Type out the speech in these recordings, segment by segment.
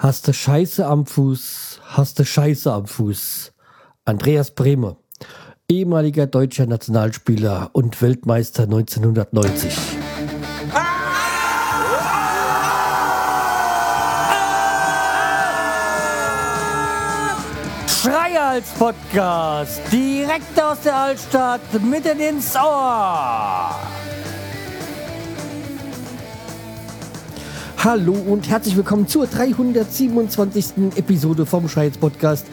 Hast du Scheiße am Fuß, hast du Scheiße am Fuß. Andreas Bremer, ehemaliger deutscher Nationalspieler und Weltmeister 1990. Schreihals Podcast, direkt aus der Altstadt, mitten ins Ohr. Hallo und herzlich willkommen zur 327. Episode vom Schreihals Podcast.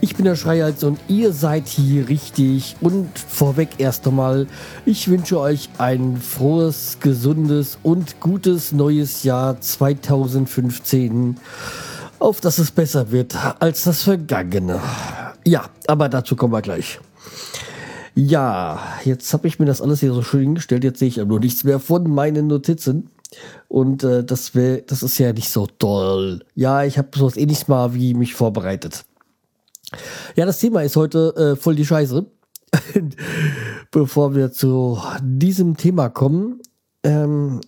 Ich bin der Schreihals und ihr seid hier richtig. Und vorweg erst einmal, ich wünsche euch ein frohes, gesundes und gutes neues Jahr 2015, auf dass es besser wird als das vergangene. Ja, aber dazu kommen wir gleich. Ja, jetzt habe ich mir das alles hier so schön hingestellt. Jetzt sehe ich aber nur nichts mehr von meinen Notizen. Und äh, das, wär, das ist ja nicht so toll. Ja, ich habe sowas ähnliches mal wie mich vorbereitet. Ja, das Thema ist heute äh, voll die Scheiße. Bevor wir zu diesem Thema kommen, ähm,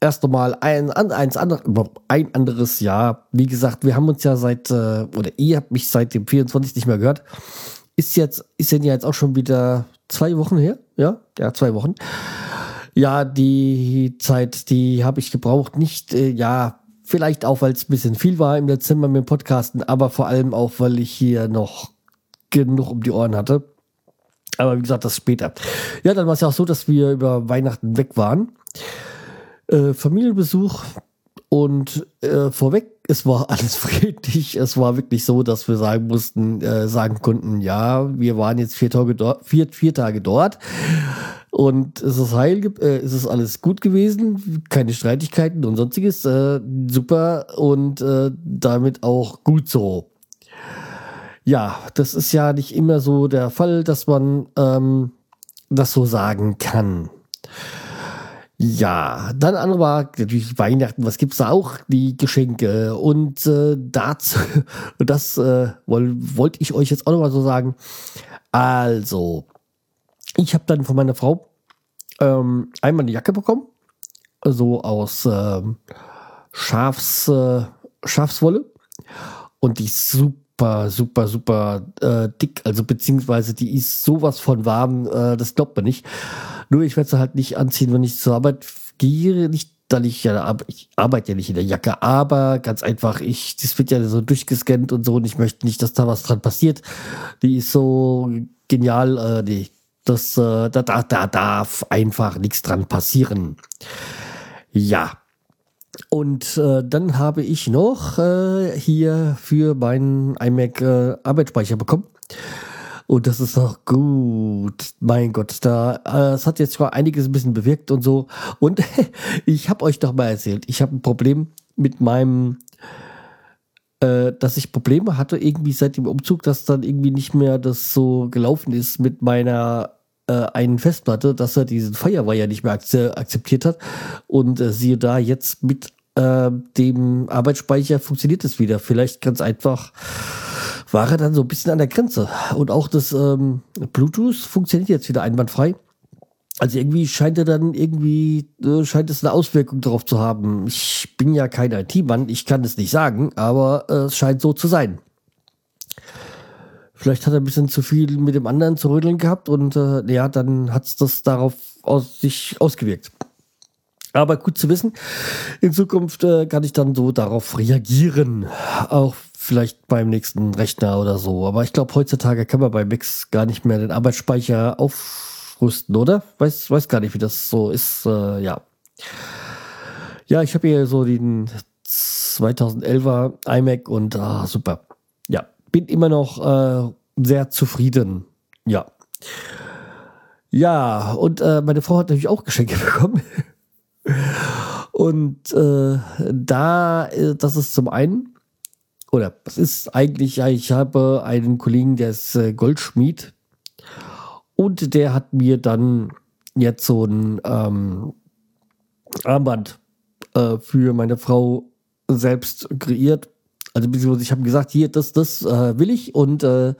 erst nochmal ein, andere, ein anderes Jahr. Wie gesagt, wir haben uns ja seit, äh, oder ihr habt mich seit dem 24 nicht mehr gehört. Ist jetzt, ist ja jetzt auch schon wieder zwei Wochen her. Ja, ja, zwei Wochen. Ja, die Zeit, die habe ich gebraucht. Nicht, äh, ja, vielleicht auch, weil es ein bisschen viel war im Dezember mit dem Podcasten, aber vor allem auch, weil ich hier noch genug um die Ohren hatte. Aber wie gesagt, das später. Ja, dann war es ja auch so, dass wir über Weihnachten weg waren. Äh, Familienbesuch und äh, vorweg, es war alles friedlich. Es war wirklich so, dass wir sagen mussten, äh, sagen konnten, ja, wir waren jetzt vier Tage dort, vier, vier Tage dort. Und es ist heil, äh, es ist alles gut gewesen, keine Streitigkeiten und sonstiges, äh, super und äh, damit auch gut so. Ja, das ist ja nicht immer so der Fall, dass man ähm, das so sagen kann. Ja, dann andere war natürlich Weihnachten, was gibt's da auch? Die Geschenke. Und äh, dazu, das äh, wollte ich euch jetzt auch nochmal so sagen. Also, ich habe dann von meiner Frau ähm, einmal eine Jacke bekommen, so aus ähm, Schafs, äh, Schafswolle. Und die ist super, super, super äh, dick. Also beziehungsweise die ist sowas von warm, äh, das glaubt man nicht. Nur ich werde sie halt nicht anziehen, wenn ich zur Arbeit gehe. Nicht, weil ich ja, ich arbeite ja nicht in der Jacke, aber ganz einfach, ich, das wird ja so durchgescannt und so und ich möchte nicht, dass da was dran passiert. Die ist so genial, äh, die, das, äh, da, da, da darf einfach nichts dran passieren. Ja. Und äh, dann habe ich noch äh, hier für meinen iMac äh, Arbeitsspeicher bekommen. Und das ist doch gut. Mein Gott, da äh, es hat jetzt zwar einiges ein bisschen bewirkt und so. Und ich habe euch doch mal erzählt, ich habe ein Problem mit meinem äh, dass ich Probleme hatte irgendwie seit dem Umzug, dass dann irgendwie nicht mehr das so gelaufen ist mit meiner äh, einen Festplatte, dass er diesen Firewire nicht mehr akzeptiert hat. Und äh, siehe da, jetzt mit äh, dem Arbeitsspeicher funktioniert es wieder. Vielleicht ganz einfach war er dann so ein bisschen an der Grenze. Und auch das ähm, Bluetooth funktioniert jetzt wieder einwandfrei. Also irgendwie scheint er dann irgendwie, äh, scheint es eine Auswirkung darauf zu haben. Ich bin ja kein IT-Mann, ich kann es nicht sagen, aber äh, es scheint so zu sein. Vielleicht hat er ein bisschen zu viel mit dem anderen zu rödeln gehabt und äh, ja, dann hat es das darauf aus, sich ausgewirkt. Aber gut zu wissen, in Zukunft äh, kann ich dann so darauf reagieren. Auch vielleicht beim nächsten Rechner oder so. Aber ich glaube, heutzutage kann man bei Mix gar nicht mehr den Arbeitsspeicher aufrüsten, oder? Weiß, weiß gar nicht, wie das so ist. Äh, ja. Ja, ich habe hier so den 2011er iMac und ah, super. Ja, bin immer noch äh, sehr zufrieden. Ja. Ja, und äh, meine Frau hat natürlich auch Geschenke bekommen. und äh, da, äh, das ist zum einen oder es ist eigentlich, ja, ich habe einen Kollegen, der ist äh, Goldschmied und der hat mir dann jetzt so ein ähm, Armband äh, für meine Frau selbst kreiert. Also beziehungsweise ich habe gesagt, hier, das, das äh, will ich und äh,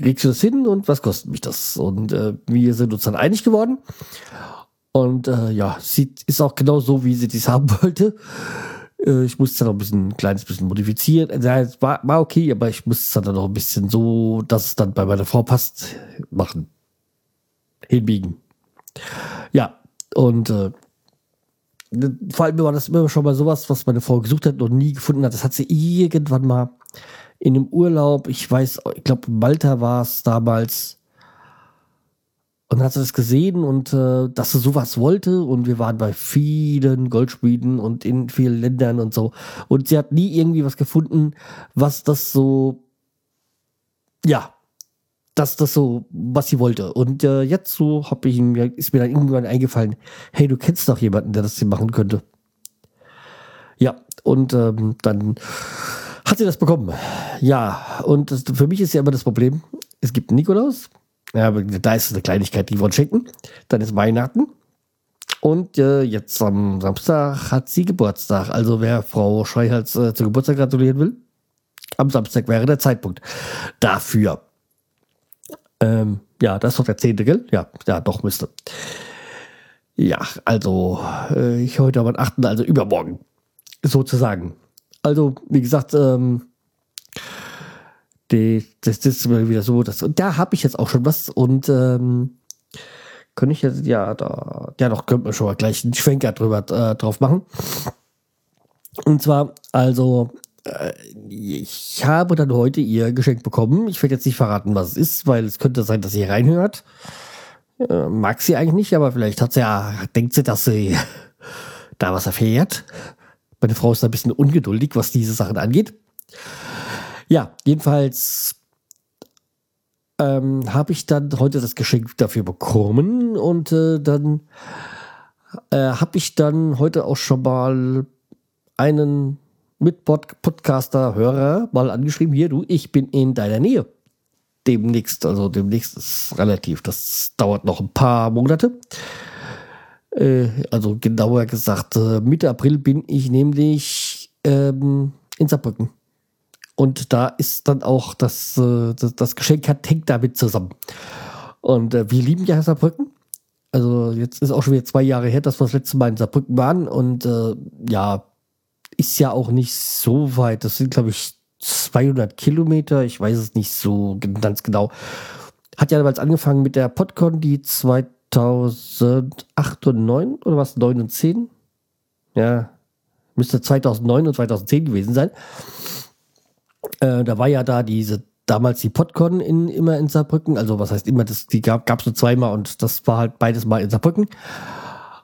kriegst du das hin und was kostet mich das? Und äh, wir sind uns dann einig geworden. Und äh, ja, sie ist auch genau so, wie sie dies haben wollte. Äh, ich musste es dann noch ein bisschen, ein kleines bisschen modifizieren. Es war, war okay, aber ich musste es dann noch ein bisschen so, dass es dann bei meiner Frau passt, machen. Hinbiegen. Ja, und äh, vor allem war das immer schon mal sowas, was meine Frau gesucht hat und nie gefunden hat. Das hat sie irgendwann mal in einem Urlaub, ich weiß, ich glaube, Malta war es damals, und hat sie das gesehen und äh, dass sie sowas wollte und wir waren bei vielen Goldschmieden und in vielen Ländern und so und sie hat nie irgendwie was gefunden, was das so ja, dass das so was sie wollte und äh, jetzt so habe ich mir ist mir dann irgendwann eingefallen, hey, du kennst doch jemanden, der das hier machen könnte. Ja, und ähm, dann hat sie das bekommen. Ja, und das, für mich ist ja immer das Problem, es gibt Nikolaus, ja, da ist eine Kleinigkeit, die wollen schenken. Dann ist Weihnachten. Und äh, jetzt am Samstag hat sie Geburtstag. Also wer Frau Schreihals äh, zu Geburtstag gratulieren will, am Samstag wäre der Zeitpunkt dafür. Ähm, ja, das ist doch der zehnte, gell? Ja, ja, doch müsste. Ja, also äh, ich heute am 8., also übermorgen, sozusagen. Also, wie gesagt, ähm, die, das, das ist wieder so, das, und da habe ich jetzt auch schon was und ähm, könnte ich jetzt, ja, da, ja, doch, könnte man schon mal gleich einen Schwenker drüber äh, drauf machen. Und zwar, also, äh, ich habe dann heute ihr Geschenk bekommen. Ich werde jetzt nicht verraten, was es ist, weil es könnte sein, dass sie reinhört. Äh, mag sie eigentlich nicht, aber vielleicht hat sie ja, denkt sie, dass sie da was erfährt. Meine Frau ist ein bisschen ungeduldig, was diese Sachen angeht. Ja, jedenfalls ähm, habe ich dann heute das Geschenk dafür bekommen und äh, dann äh, habe ich dann heute auch schon mal einen Mit-Podcaster-Hörer mal angeschrieben, hier du, ich bin in deiner Nähe. Demnächst, also demnächst ist relativ, das dauert noch ein paar Monate. Äh, also genauer gesagt, äh, Mitte April bin ich nämlich ähm, in Saarbrücken. Und da ist dann auch das, äh, das, das Geschenk hat, hängt damit zusammen. Und äh, wir lieben ja Saarbrücken. Also jetzt ist auch schon wieder zwei Jahre her, dass wir das letzte Mal in Saarbrücken waren. Und äh, ja, ist ja auch nicht so weit. Das sind, glaube ich, 200 Kilometer. Ich weiß es nicht so ganz genau. Hat ja damals angefangen mit der Podcon, die 2008 und 9 oder was? 9 und 10? Ja, müsste 2009 und 2010 gewesen sein. Äh, da war ja da diese damals die Podcon in, immer in Saarbrücken. Also was heißt immer, das, die gab es nur zweimal und das war halt beides mal in Saarbrücken.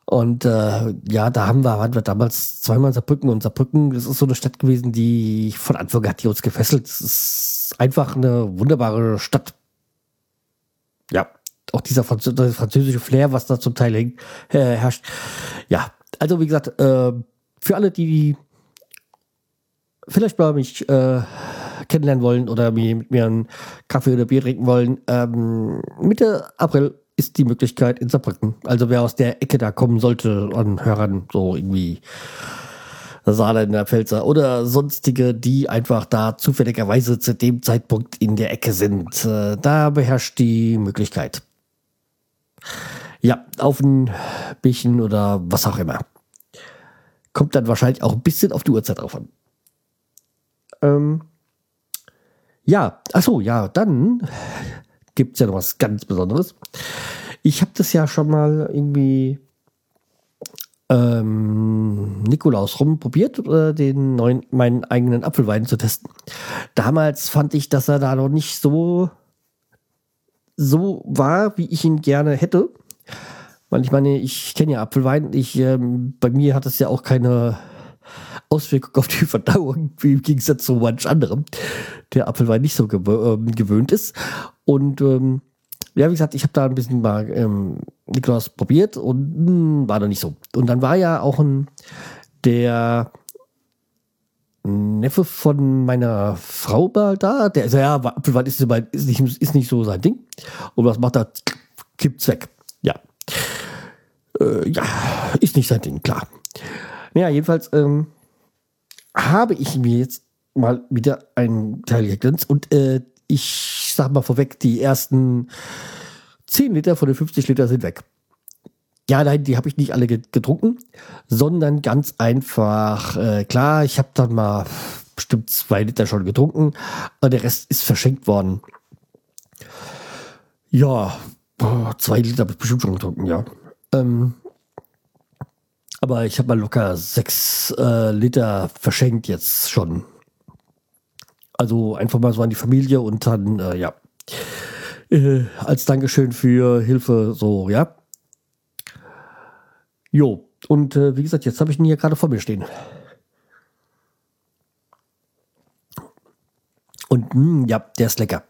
Und äh, ja, da haben wir, waren wir damals zweimal in Saarbrücken und Saarbrücken, das ist so eine Stadt gewesen, die von Anfang an hat die uns gefesselt. Es ist einfach eine wunderbare Stadt. Ja, auch dieser französische Flair, was da zum Teil äh, herrscht. Ja, also wie gesagt, äh, für alle, die vielleicht mal mich äh, kennenlernen wollen oder mit mir einen Kaffee oder Bier trinken wollen, ähm, Mitte April ist die Möglichkeit in Saarbrücken. Also wer aus der Ecke da kommen sollte an Hörern, so irgendwie Saale in der Pfälzer oder sonstige, die einfach da zufälligerweise zu dem Zeitpunkt in der Ecke sind, äh, da beherrscht die Möglichkeit. Ja, auf ein Bierchen oder was auch immer. Kommt dann wahrscheinlich auch ein bisschen auf die Uhrzeit drauf an. Ähm, ja, achso, ja, dann gibt es ja noch was ganz Besonderes. Ich habe das ja schon mal irgendwie ähm, Nikolaus rumprobiert, äh, den neuen, meinen eigenen Apfelwein zu testen. Damals fand ich, dass er da noch nicht so, so war, wie ich ihn gerne hätte. Weil ich meine, ich kenne ja Apfelwein. Ich, ähm, bei mir hat es ja auch keine Auswirkung auf die Verdauung, wie im Gegensatz zu manch anderem, der Apfelwein nicht so gewö ähm, gewöhnt ist. Und ähm, ja, wie gesagt, ich habe da ein bisschen mal ähm, Nikolaus probiert und mh, hm, war da nicht so. Und dann war ja auch ein der Neffe von meiner Frau da, der ist ja, Apfelwein ist, ist, nicht, ist nicht so sein Ding. Und was macht er? Kippt's weg. Ja. Äh, ja, ist nicht sein Ding, klar. Ja, jedenfalls ähm, habe ich mir jetzt mal wieder einen Teil gegönnt und äh, ich sag mal vorweg, die ersten 10 Liter von den 50 Liter sind weg. Ja, nein, die habe ich nicht alle getrunken, sondern ganz einfach, äh, klar, ich habe dann mal bestimmt zwei Liter schon getrunken, aber der Rest ist verschenkt worden. Ja, zwei Liter habe ich bestimmt schon getrunken, ja. Ähm, aber ich habe mal locker sechs äh, Liter verschenkt jetzt schon. Also einfach mal so an die Familie und dann, äh, ja, äh, als Dankeschön für Hilfe, so, ja. Jo, und äh, wie gesagt, jetzt habe ich ihn hier gerade vor mir stehen. Und mh, hm, ja, der ist lecker.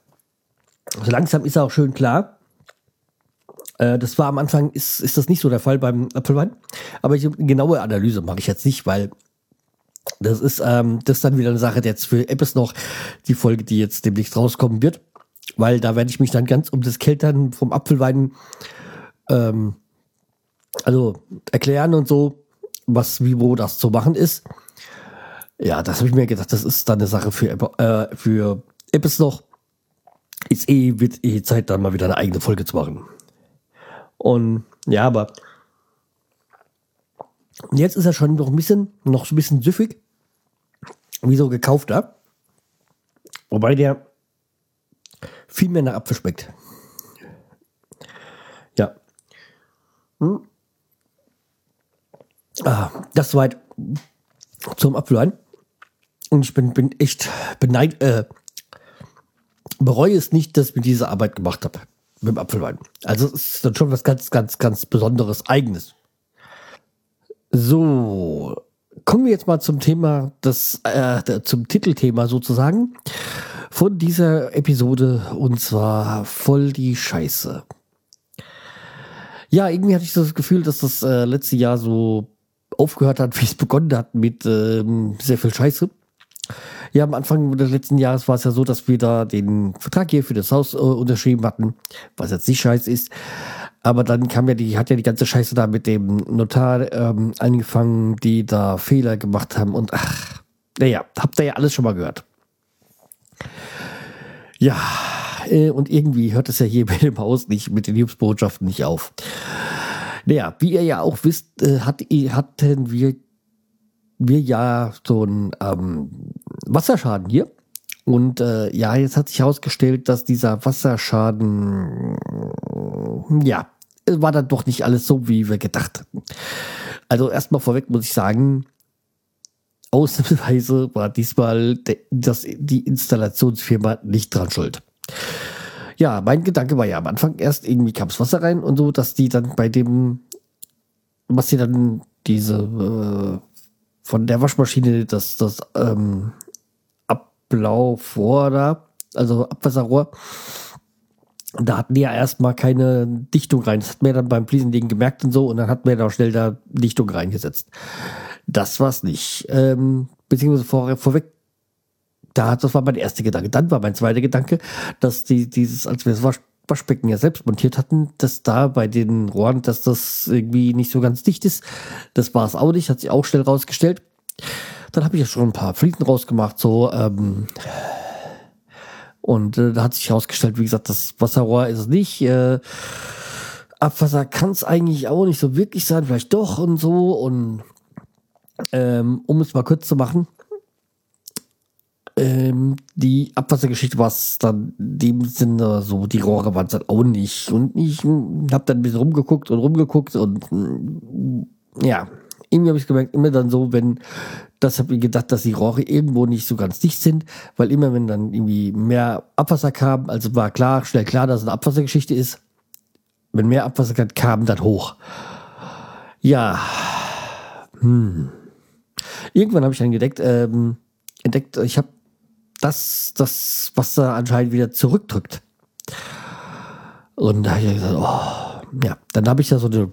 So langsam ist er auch schön klar. Äh, das war am Anfang, ist, ist das nicht so der Fall beim Apfelwein. Aber ich, eine genaue Analyse mache ich jetzt nicht, weil das ist, ähm, das ist dann wieder eine Sache jetzt für Apps noch, die Folge, die jetzt demnächst rauskommen wird. Weil da werde ich mich dann ganz um das Keltern vom Apfelwein ähm, also erklären und so, was, wie, wo das zu machen ist. Ja, das habe ich mir gedacht, das ist dann eine Sache für, äh, für Apps noch. Ist eh, wird eh Zeit, dann mal wieder eine eigene Folge zu machen. Und ja, aber jetzt ist er schon noch ein bisschen, noch so ein bisschen süffig. Wie so gekaufter. Wobei der viel mehr nach Apfel schmeckt. Ja. Hm. Ah, das soweit zum Apfelwein. Und ich bin, bin echt beneid, äh, bereue es nicht, dass ich mir diese Arbeit gemacht habe mit dem Apfelwein. Also es ist dann schon was ganz, ganz, ganz Besonderes, Eigenes. So, kommen wir jetzt mal zum Thema, das, äh, zum Titelthema sozusagen von dieser Episode und zwar voll die Scheiße. Ja, irgendwie hatte ich das Gefühl, dass das äh, letzte Jahr so aufgehört hat, wie es begonnen hat mit ähm, sehr viel Scheiße. Ja, am Anfang des letzten Jahres war es ja so, dass wir da den Vertrag hier für das Haus äh, unterschrieben hatten, was jetzt nicht scheiße ist. Aber dann kam ja die, hat ja die ganze Scheiße da mit dem Notar ähm, angefangen, die da Fehler gemacht haben und ach, naja, habt ihr ja alles schon mal gehört. Ja, äh, und irgendwie hört es ja hier mit dem Haus nicht, mit den Hilfsbotschaften nicht auf. Naja, wie ihr ja auch wisst, äh, hat, hatten wir wir ja so einen ähm, Wasserschaden hier. Und äh, ja, jetzt hat sich herausgestellt, dass dieser Wasserschaden, ja, war dann doch nicht alles so, wie wir gedacht hatten. Also erstmal vorweg muss ich sagen, ausnahmsweise war diesmal das, die Installationsfirma nicht dran schuld. Ja, mein Gedanke war ja am Anfang erst, irgendwie kam das Wasser rein und so, dass die dann bei dem, was sie dann diese äh, von der Waschmaschine das, das ähm, Ablaufrohr da, also Abwasserrohr. Da hatten die ja erstmal keine Dichtung rein. Das hat mir dann beim Fliesenlegen gemerkt und so und dann hat mir da schnell da Dichtung reingesetzt. Das war's nicht. Ähm, beziehungsweise vor, vorweg, da, das war mein erster Gedanke. Dann war mein zweiter Gedanke, dass die, dieses, als wir das Wasch, Waschbecken ja selbst montiert hatten, dass da bei den Rohren, dass das irgendwie nicht so ganz dicht ist. Das war es auch nicht, hat sich auch schnell rausgestellt. Dann habe ich ja schon ein paar Fliesen rausgemacht, so, ähm, und äh, da hat sich herausgestellt, wie gesagt, das Wasserrohr ist es nicht. Äh, Abwasser kann es eigentlich auch nicht so wirklich sein, vielleicht doch und so. Und ähm, um es mal kurz zu machen, ähm, die Abwassergeschichte war es dann in dem Sinne so, die Rohre waren es dann auch nicht. Und ich habe dann ein bisschen rumgeguckt und rumgeguckt und mm, ja, irgendwie habe ich gemerkt, immer dann so, wenn, das habe ich gedacht, dass die Rohre irgendwo nicht so ganz dicht sind, weil immer wenn dann irgendwie mehr Abwasser kam, also war klar, schnell klar, dass es eine Abwassergeschichte ist, wenn mehr Abwasser kam, kam dann hoch. Ja, hm. Irgendwann habe ich dann entdeckt, ähm, entdeckt, ich habe das, das Wasser anscheinend wieder zurückdrückt. Und da habe ich gesagt, oh, ja, dann habe ich ja so eine,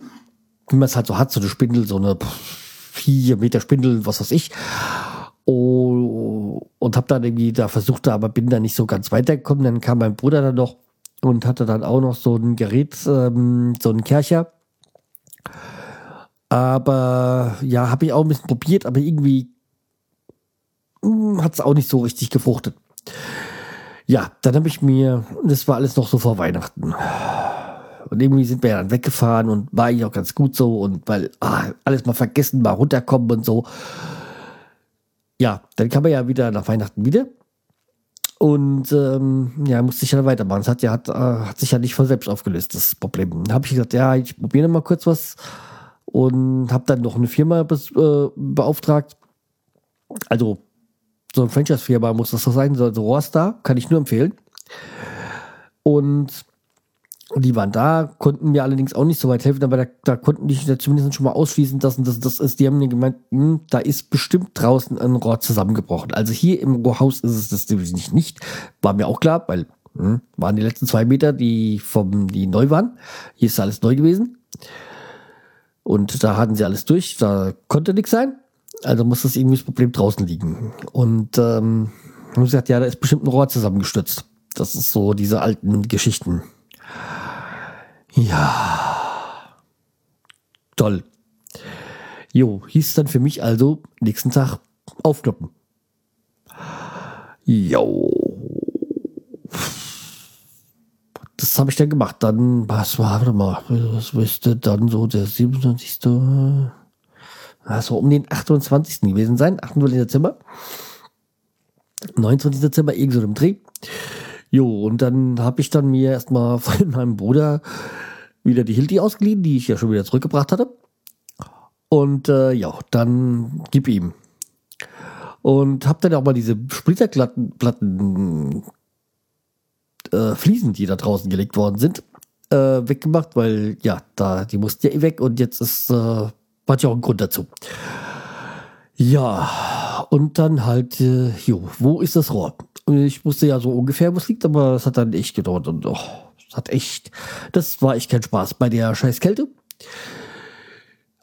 wie man es halt so hat, so eine Spindel, so eine vier Meter Spindel, was weiß ich. Oh, und habe dann irgendwie da versucht, aber bin da nicht so ganz weitergekommen. Dann kam mein Bruder dann noch und hatte dann auch noch so ein Gerät, ähm, so einen Kercher. Aber ja, habe ich auch ein bisschen probiert, aber irgendwie hat es auch nicht so richtig gefruchtet. Ja, dann habe ich mir, das war alles noch so vor Weihnachten. und irgendwie sind wir dann weggefahren und war eigentlich auch ganz gut so und weil ah, alles mal vergessen, mal runterkommen und so. Ja, dann kam er ja wieder nach Weihnachten wieder. Und ähm, ja, musste ich ja weitermachen. Es hat ja hat, äh, hat sich ja nicht von selbst aufgelöst, das Problem. Dann habe ich gesagt, ja, ich probiere mal kurz was und habe dann noch eine Firma be äh, beauftragt. Also so eine Franchise-Firma muss das doch sein, so, so Rohrstar, kann ich nur empfehlen. Und die waren da, konnten mir allerdings auch nicht so weit helfen, aber da, da konnten die zumindest schon mal ausschließen, dass das, das ist. Die haben mir gemeint, hm, da ist bestimmt draußen ein Rohr zusammengebrochen. Also hier im Rohrhaus ist es das nämlich nicht. War mir auch klar, weil hm, waren die letzten zwei Meter, die vom, die neu waren. Hier ist alles neu gewesen. Und da hatten sie alles durch, da konnte nichts sein. Also muss das irgendwie das Problem draußen liegen. Und ähm, haben gesagt, ja, da ist bestimmt ein Rohr zusammengestürzt. Das ist so diese alten Geschichten. Ja. Toll. Jo, hieß dann für mich also nächsten Tag aufkloppen. Jo. Das habe ich dann gemacht. Dann, was war, warte mal, was müsste dann so der 27. Also um den 28. gewesen sein, 28. Dezember. 29. Dezember, irgend so im Dreh. Jo, und dann habe ich dann mir erstmal von meinem Bruder wieder die Hilti ausgeliehen, die ich ja schon wieder zurückgebracht hatte. Und äh, ja, dann gib ihm. Und habe dann auch mal diese splitterglatten Platten, äh, Fliesen, die da draußen gelegt worden sind, äh, weggemacht, weil ja, da die mussten ja eh weg und jetzt ist äh, hat ja auch einen Grund dazu. Ja, und dann halt, äh, jo, wo ist das Rohr? Ich wusste ja so ungefähr, wo es liegt, aber es hat dann echt gedauert und oh, es hat echt, das war echt kein Spaß bei der scheiß Kälte.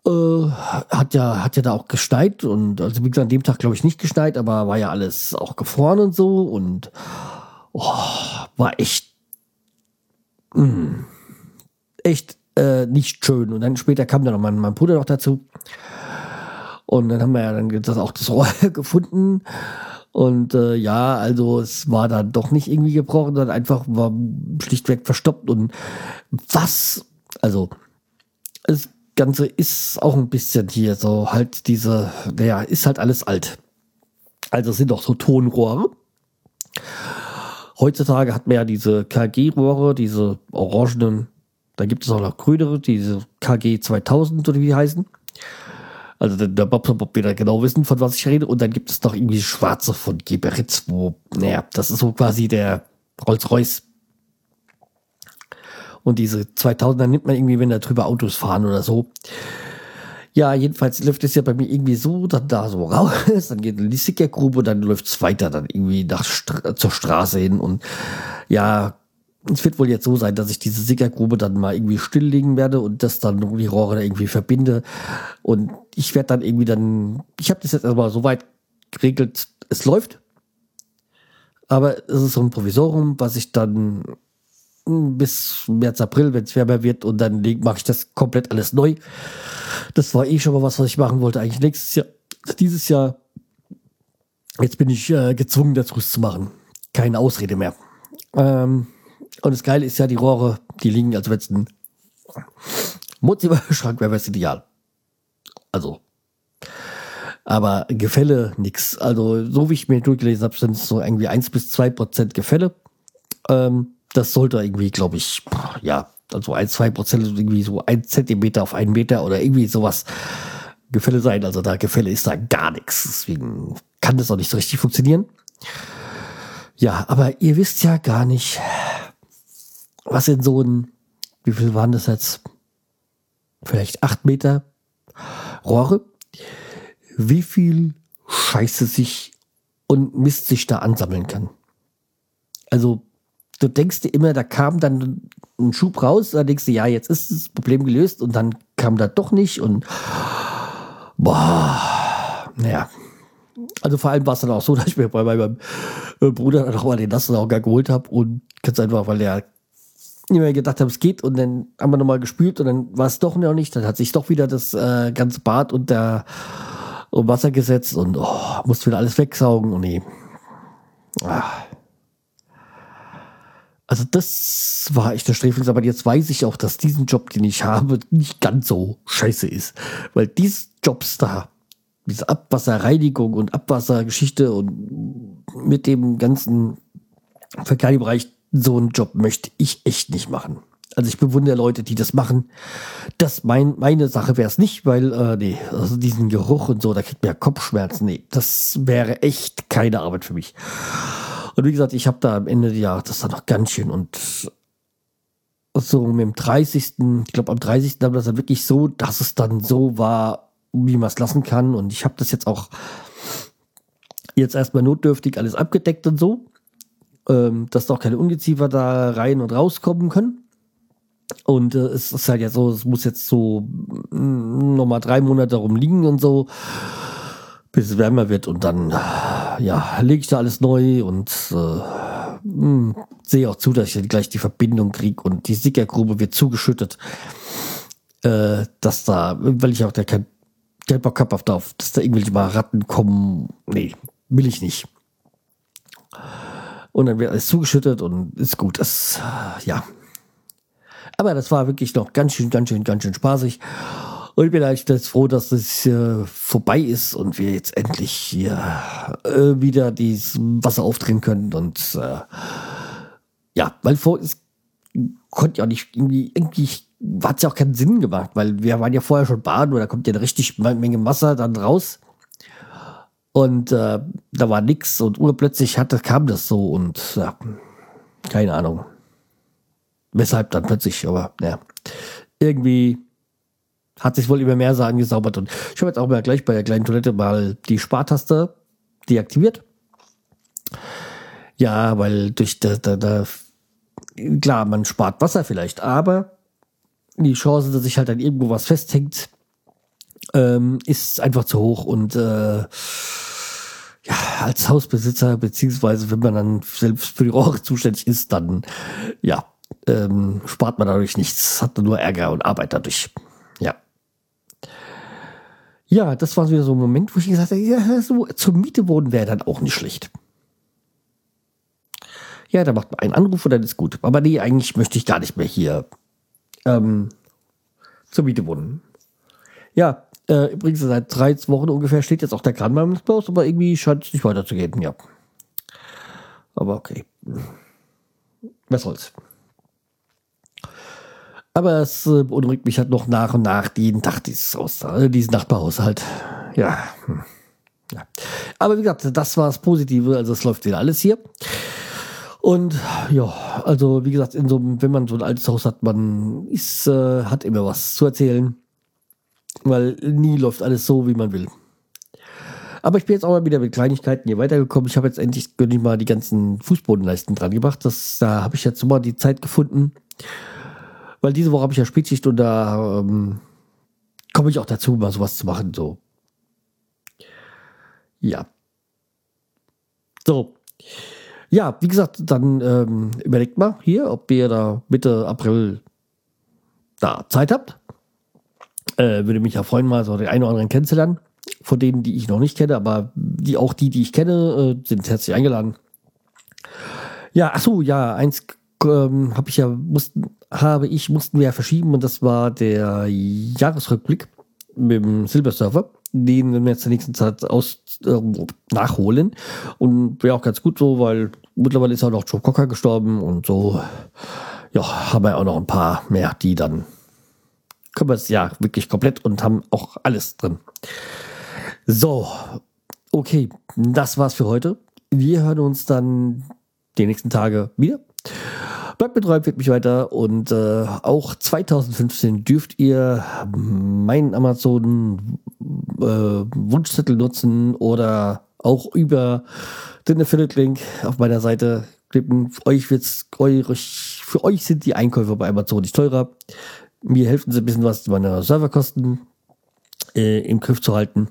Äh, hat ja, hat ja da auch geschneit und also wie gesagt, an dem Tag glaube ich nicht geschneit, aber war ja alles auch gefroren und so und oh, war echt, mh, mm, echt äh, nicht schön. Und dann später kam dann noch mein, mein Bruder noch dazu. Und dann haben wir ja dann das auch das Rohr gefunden. Und äh, ja, also es war dann doch nicht irgendwie gebrochen, sondern einfach war schlichtweg verstoppt. Und was, also das Ganze ist auch ein bisschen hier so halt diese, naja, ist halt alles alt. Also es sind doch so Tonrohre. Heutzutage hat man ja diese KG-Rohre, diese orangenen da gibt es auch noch grünere, diese KG 2000 oder wie die heißen. Also der, Bob Bob wieder genau wissen, von was ich rede. Und dann gibt es noch irgendwie schwarze von Geberitz, wo, naja, das ist so quasi der Rolls-Royce. Und diese 2000er nimmt man irgendwie, wenn da drüber Autos fahren oder so. Ja, jedenfalls läuft es ja bei mir irgendwie so, dann da so raus, dann geht in die Sickergrube und dann läuft es weiter dann irgendwie nach zur Straße hin und ja, es wird wohl jetzt so sein, dass ich diese Sickergrube dann mal irgendwie stilllegen werde und das dann die Rohre da irgendwie verbinde. Und ich werde dann irgendwie dann, ich habe das jetzt erstmal so weit geregelt, es läuft. Aber es ist so ein Provisorium, was ich dann bis März, April, wenn es wärmer wird, und dann mache ich das komplett alles neu. Das war eh schon mal was, was ich machen wollte, eigentlich nächstes Jahr, dieses Jahr. Jetzt bin ich äh, gezwungen, das zu machen. Keine Ausrede mehr. Ähm, und das Geile ist ja, die Rohre, die liegen, als wenn es ein Wohnzimmerschrank wäre, wäre es ideal. Also. Aber Gefälle nix. Also, so wie ich mir durchgelesen habe, sind es so irgendwie eins bis zwei Prozent Gefälle. Ähm, das sollte irgendwie, glaube ich, ja, also ein, zwei Prozent irgendwie so ein Zentimeter auf einen Meter oder irgendwie sowas Gefälle sein. Also da Gefälle ist da gar nichts. Deswegen kann das auch nicht so richtig funktionieren. Ja, aber ihr wisst ja gar nicht, was in so ein, wie viel waren das jetzt? Vielleicht acht Meter Rohre, wie viel Scheiße sich und Mist sich da ansammeln kann. Also, du denkst dir immer, da kam dann ein Schub raus, da denkst du, ja, jetzt ist das Problem gelöst und dann kam da doch nicht und boah, naja. Also vor allem war es dann auch so, dass ich mir bei meinem Bruder dann auch mal den Nassauger geholt habe und ganz einfach, weil der ich mir gedacht habe, es geht und dann haben wir nochmal gespült und dann war es doch noch nicht. Dann hat sich doch wieder das äh, ganze Bad unter um Wasser gesetzt und oh, musste wieder alles wegsaugen und nee. Ah. Also das war echt der Sträfling, aber jetzt weiß ich auch, dass diesen Job, den ich habe, nicht ganz so scheiße ist. Weil diese Jobs da, diese Abwasserreinigung und Abwassergeschichte und mit dem ganzen Verkehrsbereich, so einen Job möchte ich echt nicht machen. Also ich bewundere Leute, die das machen. Das mein, meine Sache wäre es nicht, weil, äh, nee, also diesen Geruch und so, da kriegt man ja Kopfschmerzen. Nee, das wäre echt keine Arbeit für mich. Und wie gesagt, ich habe da am Ende ja das dann noch ganz schön und so mit dem 30. Ich glaube, am 30. haben wir das dann wirklich so, dass es dann so war, wie man es lassen kann. Und ich habe das jetzt auch jetzt erstmal notdürftig alles abgedeckt und so, ähm, dass doch keine Ungeziefer da rein und rauskommen können. Und äh, es ist halt ja so, es muss jetzt so mm, nochmal drei Monate darum liegen und so bis es wärmer wird und dann ja lege ich da alles neu und äh, mh, hm, sehe auch zu, dass ich gleich die Verbindung kriege und die Sickergrube wird zugeschüttet, äh, dass da, weil ich auch der kein, kein Bock habe auf, dass da irgendwelche mal Ratten kommen, nee, will ich nicht. Und dann wird alles zugeschüttet und ist gut. Das, ja. Aber das war wirklich noch ganz schön, ganz schön, ganz schön spaßig. Und ich bin eigentlich froh, dass das äh, vorbei ist und wir jetzt endlich hier äh, wieder dieses Wasser aufdrehen können. Und äh, ja, weil vor es konnte ja nicht irgendwie, irgendwie hat es ja auch keinen Sinn gemacht, weil wir waren ja vorher schon baden und da kommt ja eine richtig Menge Wasser dann raus. Und äh, da war nix und urplötzlich hatte, kam das so und ja, keine Ahnung. Weshalb dann plötzlich, aber ja, irgendwie hat sich wohl immer mehr so angesaubert. Und ich habe jetzt auch mal gleich bei der kleinen Toilette mal die Spartaste deaktiviert. Ja, weil durch da, da, da, klar, man spart Wasser vielleicht, aber die Chance, dass sich halt dann irgendwo was festhängt, ähm, ist einfach zu hoch und äh, ja, als Hausbesitzer, beziehungsweise wenn man dann selbst für die Rohre zuständig ist, dann ja, ähm, spart man dadurch nichts, hat nur Ärger und Arbeit dadurch. Ja. Ja, das war wieder so ein Moment, wo ich gesagt habe, ja, so zur Miete wohnen wäre dann auch nicht schlecht. Ja, da macht man einen Anruf und dann ist gut. Aber nee, eigentlich möchte ich gar nicht mehr hier ähm, zur Miete wohnen. Ja, äh, übrigens seit drei Wochen ungefähr steht jetzt auch der Kran beim Haus, aber irgendwie scheint es nicht weiterzugehen, ja. Aber okay. Was soll's. Aber es äh, beunruhigt mich halt noch nach und nach jeden Tag dieses, Haus, äh, dieses Nachbarhaushalt. Ja. Hm. ja. Aber wie gesagt, das war das Positive. Also es läuft wieder alles hier. Und ja, also wie gesagt, in so wenn man so ein altes Haus hat, man ist, äh, hat immer was zu erzählen. Weil nie läuft alles so, wie man will. Aber ich bin jetzt auch mal wieder mit Kleinigkeiten hier weitergekommen. Ich habe jetzt endlich ich mal die ganzen Fußbodenleisten dran gemacht. Das, da habe ich jetzt mal die Zeit gefunden weil diese Woche habe ich ja Spätschicht und da ähm, komme ich auch dazu, mal sowas zu machen. So. Ja. So. Ja, wie gesagt, dann ähm, überlegt mal hier, ob ihr da Mitte April da Zeit habt. Äh, würde mich ja freuen, mal so den einen oder anderen kennenzulernen. Von denen, die ich noch nicht kenne, aber die auch die, die ich kenne, äh, sind herzlich eingeladen. Ja, ach so, ja, eins ähm, habe ich ja mussten habe ich mussten wir ja verschieben und das war der Jahresrückblick mit dem Silbersurfer, den wir jetzt in der nächsten Zeit aus äh, nachholen und wäre auch ganz gut so, weil mittlerweile ist auch noch Joe Cocker gestorben und so ja haben wir auch noch ein paar mehr, die dann können wir es ja wirklich komplett und haben auch alles drin. So, okay, das war's für heute. Wir hören uns dann die nächsten Tage wieder. Bleibt betreut, wird mich weiter und äh, auch 2015 dürft ihr meinen Amazon äh, Wunschzettel nutzen oder auch über den Affiliate-Link auf meiner Seite klicken. Euch wird's, euch, für euch sind die Einkäufe bei Amazon nicht teurer. Mir helfen sie ein bisschen was meine Serverkosten äh, im Griff zu halten.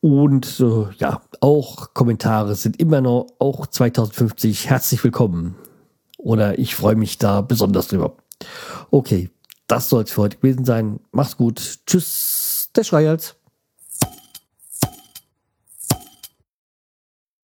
Und äh, ja, auch Kommentare sind immer noch, auch 2050 herzlich willkommen. Oder ich freue mich da besonders drüber. Okay, das soll es für heute gewesen sein. Mach's gut. Tschüss, der Schreihals.